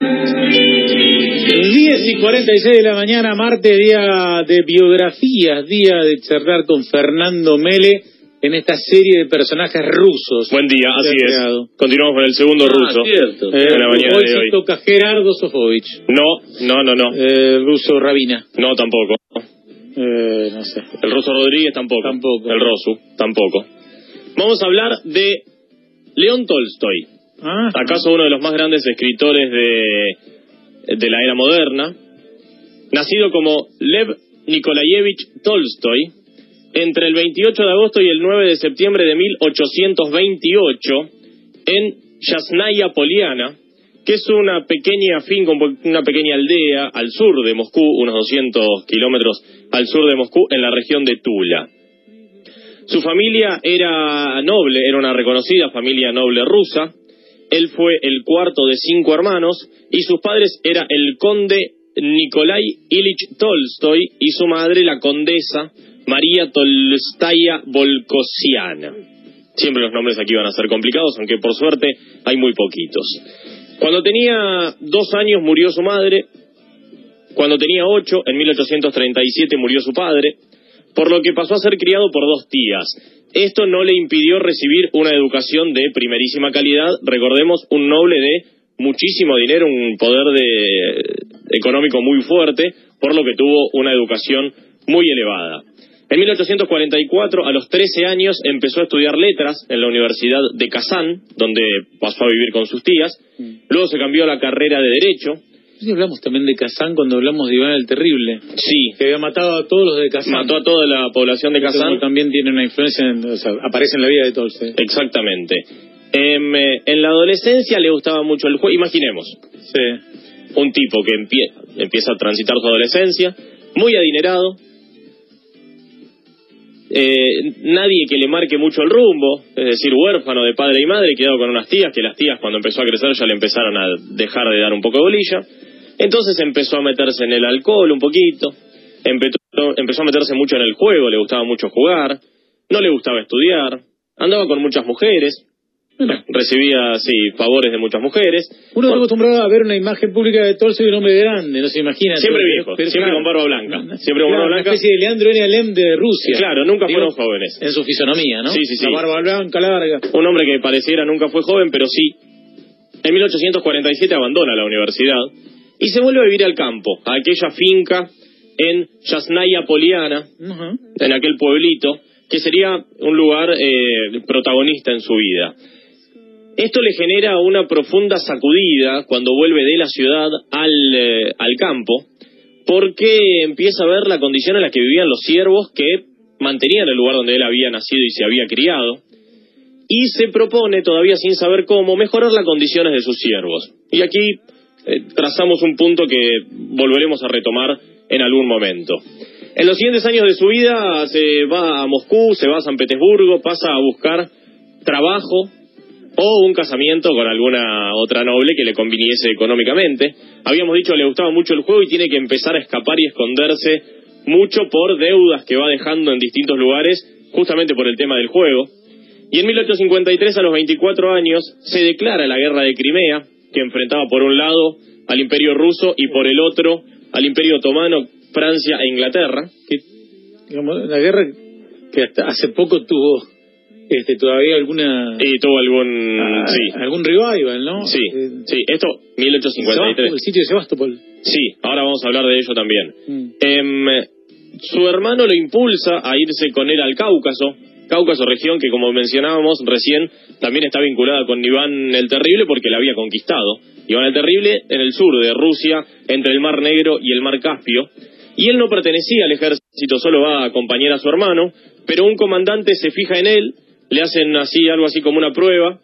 10 y 46 de la mañana, martes, día de biografías, día de charlar con Fernando Mele en esta serie de personajes rusos. Buen día, así es. Continuamos con el segundo Ah, ruso. cierto. Eh, la mañana hoy de se hoy. toca Gerardo Sofovich, No, no, no, no. eh, ruso Rabina. No, tampoco. Eh, no sé. El ruso Rodríguez tampoco. Tampoco. El Rosu tampoco. Vamos a hablar de León Tolstoy. Ah, ¿Acaso uno de los más grandes escritores de, de la era moderna? Nacido como Lev Nikolayevich Tolstoy entre el 28 de agosto y el 9 de septiembre de 1828 en Yasnaya Poliana, que es una pequeña finca, una pequeña aldea al sur de Moscú, unos 200 kilómetros al sur de Moscú, en la región de Tula. Su familia era noble, era una reconocida familia noble rusa. Él fue el cuarto de cinco hermanos y sus padres era el conde Nikolai Ilich Tolstoy y su madre la condesa María Tolstaya Volkosiana. Siempre los nombres aquí van a ser complicados, aunque por suerte hay muy poquitos. Cuando tenía dos años murió su madre, cuando tenía ocho, en 1837 murió su padre, por lo que pasó a ser criado por dos tías. Esto no le impidió recibir una educación de primerísima calidad, recordemos, un noble de muchísimo dinero, un poder de, económico muy fuerte, por lo que tuvo una educación muy elevada. En 1844, a los 13 años, empezó a estudiar letras en la Universidad de Kazán, donde pasó a vivir con sus tías. Luego se cambió a la carrera de Derecho. Sí hablamos también de Kazán cuando hablamos de Iván el Terrible, Sí, que había matado a todos los de Kazán. mató a toda la población de Entonces, Kazán. También tiene una influencia, en, o sea, aparece en la vida de Tolstoy. Exactamente. Em, eh, en la adolescencia le gustaba mucho el juego. Imaginemos, Sí. un tipo que empie- empieza a transitar su adolescencia, muy adinerado, eh, nadie que le marque mucho el rumbo, es decir, huérfano de padre y madre, quedado con unas tías, que las tías cuando empezó a crecer ya le empezaron a dejar de dar un poco de bolilla. Entonces empezó a meterse en el alcohol un poquito, empezó, a meterse mucho en el juego, le gustaba mucho jugar, no le gustaba estudiar, andaba con muchas mujeres, recibía, sí, favores de muchas mujeres. uno está acostumbrado a ver una imagen pública de Tolstoy de un hombre grande, no se imagina. Siempre viejo, siempre con barba blanca, siempre con barba blanca. Una especie de Leandro N. Alem de Rusia. Claro, nunca fueron jóvenes. En su fisonomía, ¿no? Sí, sí, sí. La barba blanca larga. Un hombre que pareciera nunca fue joven, pero sí. En 1847 abandona la universidad y se vuelve a vivir al campo, a aquella finca en Yasnaya Poliana, en aquel pueblito, que sería un lugar eh, protagonista en su vida. Esto le genera una profunda sacudida cuando vuelve de la ciudad al, eh, al campo, porque empieza a ver la condición en la que vivían los siervos que mantenían el lugar donde él había nacido y se había criado, y se propone, todavía sin saber cómo, mejorar las condiciones de sus siervos. Y aquí eh, trazamos un punto que volveremos a retomar en algún momento. En los siguientes años de su vida se va a Moscú, se va a San Petersburgo, pasa a buscar trabajo o un casamiento con alguna otra noble que le conviniese económicamente. Habíamos dicho le gustaba mucho el juego y tiene que empezar a escapar y esconderse mucho por deudas que va dejando en distintos lugares, justamente por el tema del juego. Y en 1853, a los 24 años, se declara la guerra de Crimea, que enfrentaba por un lado al imperio ruso y por el otro al imperio otomano, Francia e Inglaterra. Que, digamos, la guerra que hasta hace poco tuvo este, todavía alguna... Y tuvo algún... ah, sí, Algún revival, ¿no? sí, Eh, sí. Esto, 1853. Sebastopol, el sitio de Sebastopol. Sí, ahora vamos a hablar de ello también. Mm. Em, su hermano lo impulsa a irse con él al Cáucaso. Cáucaso, región que, como mencionábamos recién, también está vinculada con Iván el Terrible porque la había conquistado. Iván el Terrible en el sur de Rusia, entre el Mar Negro y el Mar Caspio. Y él no pertenecía al ejército, solo va a acompañar a su hermano, pero un comandante se fija en él, le hacen así, algo así como una prueba,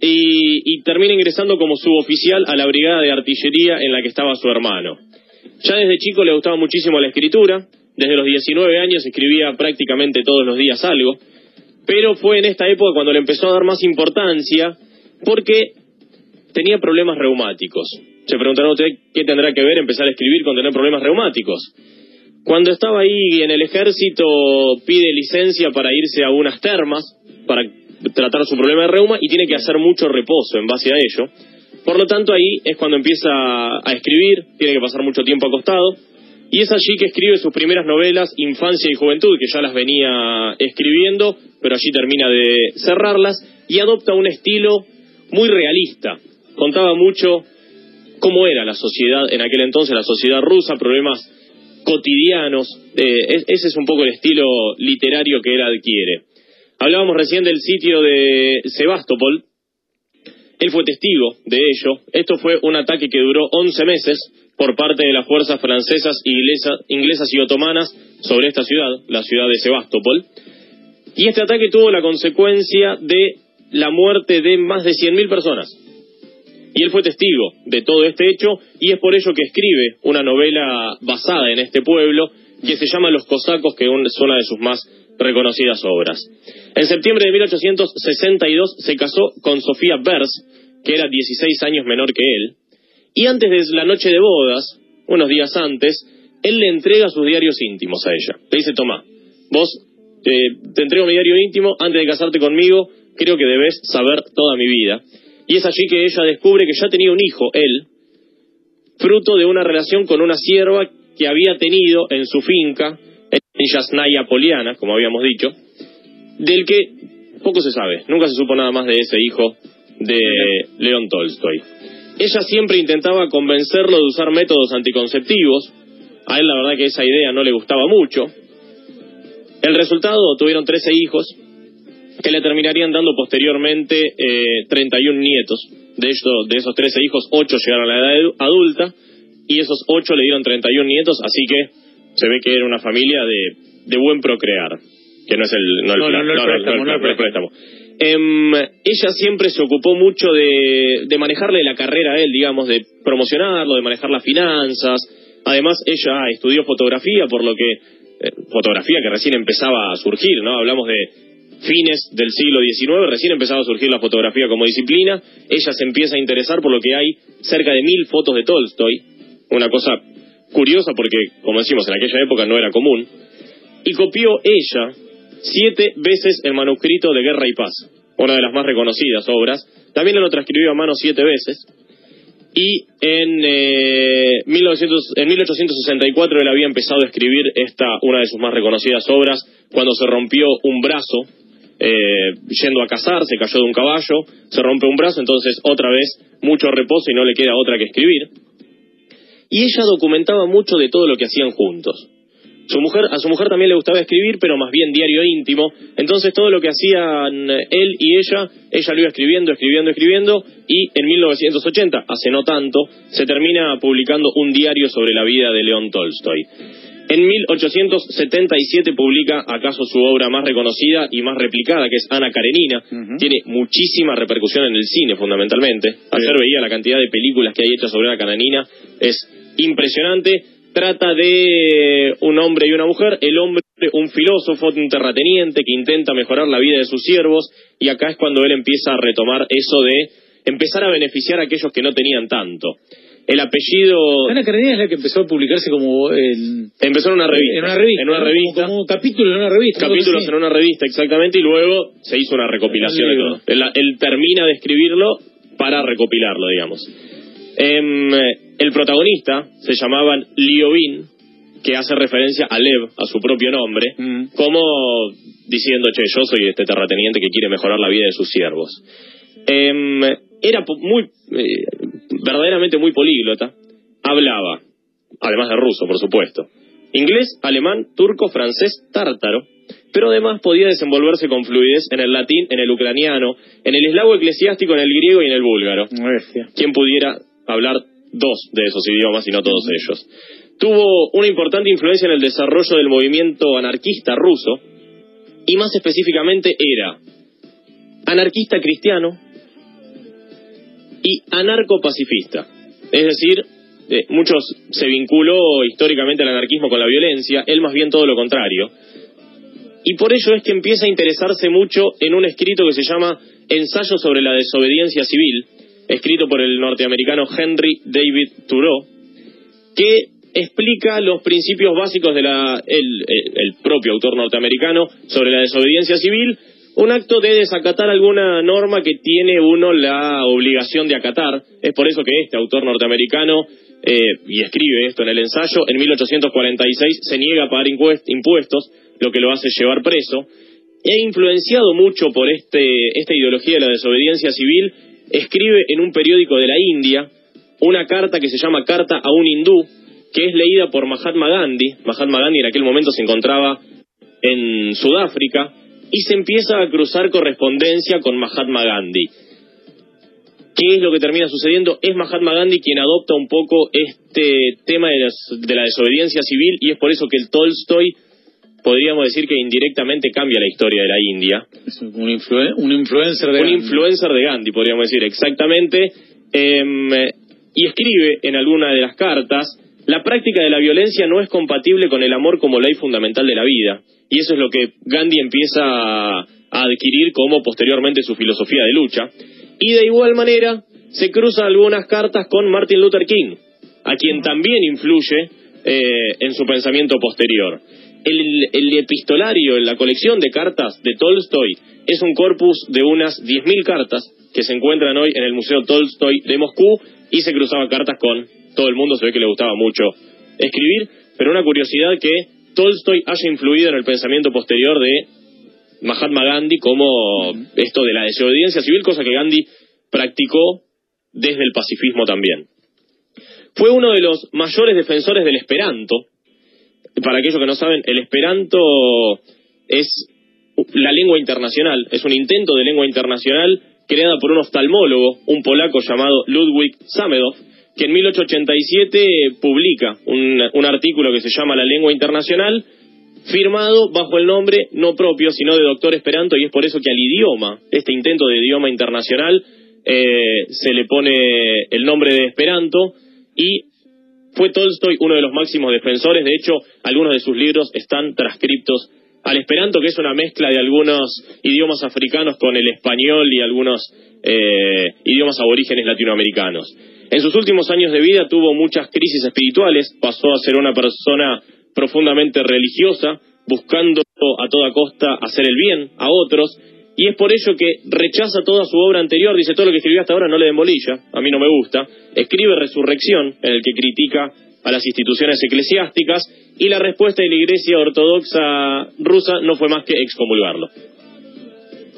y, y termina ingresando como suboficial a la brigada de artillería en la que estaba su hermano. Ya desde chico le gustaba muchísimo la escritura, desde los 19 años escribía prácticamente todos los días algo, pero fue en esta época cuando le empezó a dar más importancia porque tenía problemas reumáticos. Se preguntará usted qué tendrá que ver empezar a escribir con tener problemas reumáticos. Cuando estaba ahí en el ejército pide licencia para irse a unas termas para tratar su problema de reuma y tiene que hacer mucho reposo en base a ello. Por lo tanto, ahí es cuando empieza a escribir, tiene que pasar mucho tiempo acostado, y es allí que escribe sus primeras novelas, Infancia y Juventud, que ya las venía escribiendo, pero allí termina de cerrarlas, y adopta un estilo muy realista. Contaba mucho cómo era la sociedad en aquel entonces, la sociedad rusa, problemas cotidianos. Eh, ese es un poco el estilo literario que él adquiere. Hablábamos recién del sitio de Sebastopol. Él fue testigo de ello. Esto fue un ataque que duró 11 meses por parte de las fuerzas francesas, inglesas y otomanas sobre esta ciudad, la ciudad de Sebastopol. Y este ataque tuvo la consecuencia de la muerte de más de 100.000 personas. Y él fue testigo de todo este hecho y es por ello que escribe una novela basada en este pueblo que se llama Los Cosacos, que es una de sus más reconocidas obras. En septiembre de 1862 se casó con Sofía Bers, que era 16 años menor que él, y antes de la noche de bodas, unos días antes, él le entrega sus diarios íntimos a ella. Le dice, toma, vos te entrego mi diario íntimo, antes de casarte conmigo, creo que debes saber toda mi vida. Y es allí que ella descubre que ya tenía un hijo, él, fruto de una relación con una sierva que había tenido en su finca, en Yasnaya Poliana, como habíamos dicho, del que poco se sabe. Nunca se supo nada más de ese hijo de León Tolstoy. Ella siempre intentaba convencerlo de usar métodos anticonceptivos. A él la verdad que esa idea no le gustaba mucho. El resultado, tuvieron 13 hijos, que le terminarían dando posteriormente eh, 31 nietos. De, de esos 13 hijos, 8 llegaron a la edad adulta y esos 8 le dieron 31 nietos, así que se ve que era una familia de, de buen procrear, que no es el, no el, no, no, el préstamo. ella siempre se ocupó mucho de, de manejarle la carrera a él, digamos, de promocionarlo, de manejar las finanzas. Además, ella estudió fotografía, por lo que eh, fotografía que recién empezaba a surgir, ¿no? Hablamos de fines del siglo XIX, recién empezaba a surgir la fotografía como disciplina, ella se empieza a interesar por lo que hay cerca de mil fotos de Tolstoy, una cosa curiosa porque, como decimos, en aquella época no era común, y copió ella siete veces el manuscrito de Guerra y Paz, una de las más reconocidas obras, también lo transcribió a mano siete veces, y en, eh, en 1864 él había empezado a escribir esta, una de sus más reconocidas obras, cuando se rompió un brazo eh, yendo a cazar, se cayó de un caballo, se rompe un brazo, entonces otra vez mucho reposo y no le queda otra que escribir. Y ella documentaba mucho de todo lo que hacían juntos. Su mujer, a su mujer también le gustaba escribir, pero más bien diario íntimo. Entonces todo lo que hacían él y ella, ella lo iba escribiendo, escribiendo, escribiendo, y en 1980, hace no tanto, se termina publicando un diario sobre la vida de León Tolstoy. En 1877 publica acaso su obra más reconocida y más replicada, que es Ana Karenina. Tiene muchísima repercusión en el cine, fundamentalmente. Ayer veía la cantidad de películas que hay hechas sobre Ana Karenina. Es impresionante. Trata de un hombre y una mujer. El hombre, un filósofo, un terrateniente que intenta mejorar la vida de sus siervos. Y acá es cuando él empieza a retomar eso de empezar a beneficiar a aquellos que no tenían tanto. El apellido... Ana Karenina es la que empezó a publicarse como... En... Empezó en una revista. En una revista. En una revista. Como, capítulos en una revista. Capítulos en una revista, exactamente, y luego se hizo una recopilación de todo. Él, termina de escribirlo para recopilarlo, digamos. Em, el protagonista se llamaba Liobin, que hace referencia a Lev, a su propio nombre, mm. como diciendo, che, yo soy este terrateniente que quiere mejorar la vida de sus siervos. Em, era muy, eh, verdaderamente muy políglota, hablaba, además de ruso, por supuesto, inglés, alemán, turco, francés, tártaro, pero además podía desenvolverse con fluidez en el latín, en el ucraniano, en el eslavo eclesiástico, en el griego y en el búlgaro. Quien pudiera hablar dos de esos idiomas y no todos ellos. Tuvo una importante influencia en el desarrollo del movimiento anarquista ruso y más específicamente era anarquista cristiano, y anarcopacifista. Es decir, eh, muchos se vinculó históricamente al anarquismo con la violencia, él más bien todo lo contrario. Y por ello es que empieza a interesarse mucho en un escrito que se llama Ensayo sobre la desobediencia civil, escrito por el norteamericano Henry David Thoreau, que explica los principios básicos de la el propio autor norteamericano sobre la desobediencia civil un acto de desacatar alguna norma que tiene uno la obligación de acatar. Es por eso que este autor norteamericano, eh, y escribe esto en el ensayo, en 1846 se niega a pagar impuestos, lo que lo hace llevar preso. E influenciado mucho por este, esta ideología de la desobediencia civil, escribe en un periódico de la India una carta que se llama Carta a un hindú, que es leída por Mahatma Gandhi. Mahatma Gandhi en aquel momento se encontraba en Sudáfrica y se empieza a cruzar correspondencia con Mahatma Gandhi. ¿Qué es lo que termina sucediendo? Es Mahatma Gandhi quien adopta un poco este tema de, de la desobediencia civil y es por eso que el Tolstoy podríamos decir que indirectamente cambia la historia de la India. un, influencer de un influencer de Gandhi, podríamos decir, exactamente. Em, y escribe en alguna de las cartas, la práctica de la violencia no es compatible con el amor como ley fundamental de la vida. Y eso es lo que Gandhi empieza a, adquirir como posteriormente su filosofía de lucha. Y de igual manera se cruzan algunas cartas con Martin Luther King, a quien también influye eh, en su pensamiento posterior el, epistolario, en la colección de cartas de Tolstoy, es un corpus de unas 10.000 cartas que se encuentran hoy en el Museo Tolstoy de Moscú y se cruzaba cartas con todo el mundo, se ve que le gustaba mucho escribir, pero una curiosidad que Tolstoy haya influido en el pensamiento posterior de Mahatma Gandhi como esto de la desobediencia civil, cosa que Gandhi practicó desde el pacifismo también. Fue uno de los mayores defensores del Esperanto, para aquellos que no saben, el esperanto es la lengua internacional, es un intento de lengua internacional creada por un oftalmólogo, un polaco llamado Ludwig Samedov, que en 1887 publica un, un artículo que se llama La lengua internacional, firmado bajo el nombre no propio, sino de doctor Esperanto, y es por eso que al idioma, este intento de idioma internacional, eh, se le pone el nombre de Esperanto, y fue Tolstoy uno de los máximos defensores, de hecho, algunos de sus libros están transcriptos al esperanto, que es una mezcla de algunos idiomas africanos con el español y algunos eh, idiomas aborígenes latinoamericanos. En sus últimos años de vida tuvo muchas crisis espirituales, pasó a ser una persona profundamente religiosa, buscando a toda costa hacer el bien a otros, y es por ello que rechaza toda su obra anterior, dice todo lo que escribió hasta ahora no le den bolilla, a mí no me gusta, escribe Resurrección, en el que critica a las instituciones eclesiásticas, y la respuesta de la Iglesia Ortodoxa rusa no fue más que excomulgarlo.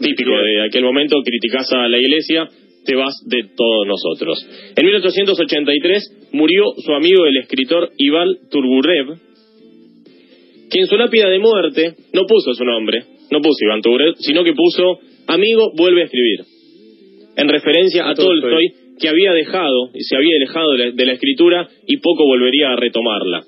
Típico de aquel momento, criticas a la Iglesia, te vas de todos nosotros. En 1883 murió su amigo el escritor Ival Turgurev, que en su lápida de muerte no puso su nombre, no puso Iván Turgurev, sino que puso amigo vuelve a escribir, en referencia a Tolstoy, que había dejado y se había alejado de la, escritura y poco volvería a retomarla.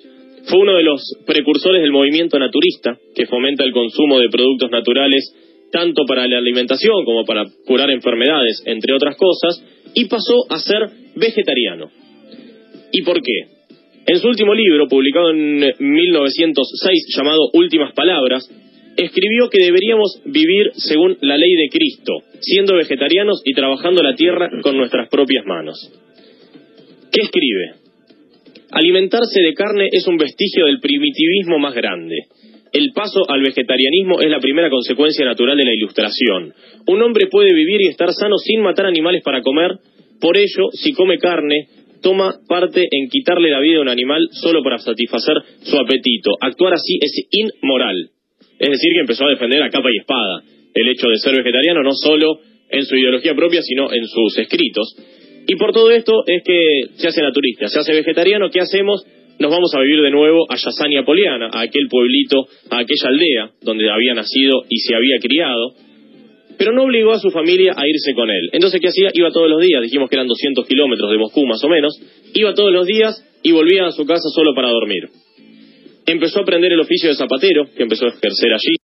Fue uno de los precursores del movimiento naturista, que fomenta el consumo de productos naturales tanto para la alimentación como para curar enfermedades, entre otras cosas, y pasó a ser vegetariano. ¿Y por qué? En su último libro, publicado en 1906, llamado Últimas Palabras, escribió que deberíamos vivir según la ley de Cristo, siendo vegetarianos y trabajando la tierra con nuestras propias manos. ¿Qué escribe? Alimentarse de carne es un vestigio del primitivismo más grande. El paso al vegetarianismo es la primera consecuencia natural de la ilustración. Un hombre puede vivir y estar sano sin matar animales para comer, por ello, si come carne, toma parte en quitarle la vida a un animal solo para satisfacer su apetito. Actuar así es inmoral. Es decir, que empezó a defender a capa y espada el hecho de ser vegetariano, no solo en su ideología propia, sino en sus escritos. Y por todo esto es que se hace naturista, se hace vegetariano, ¿qué hacemos? Nos vamos a vivir de nuevo a Yasania Poliana, a aquel pueblito, a aquella aldea donde había nacido y se había criado, pero no obligó a su familia a irse con él. Entonces, ¿qué hacía? Iba todos los días, dijimos que eran 200 kilómetros de Moscú más o menos, iba todos los días y volvía a su casa solo para dormir. Empezó a aprender el oficio de zapatero, que empezó a ejercer allí.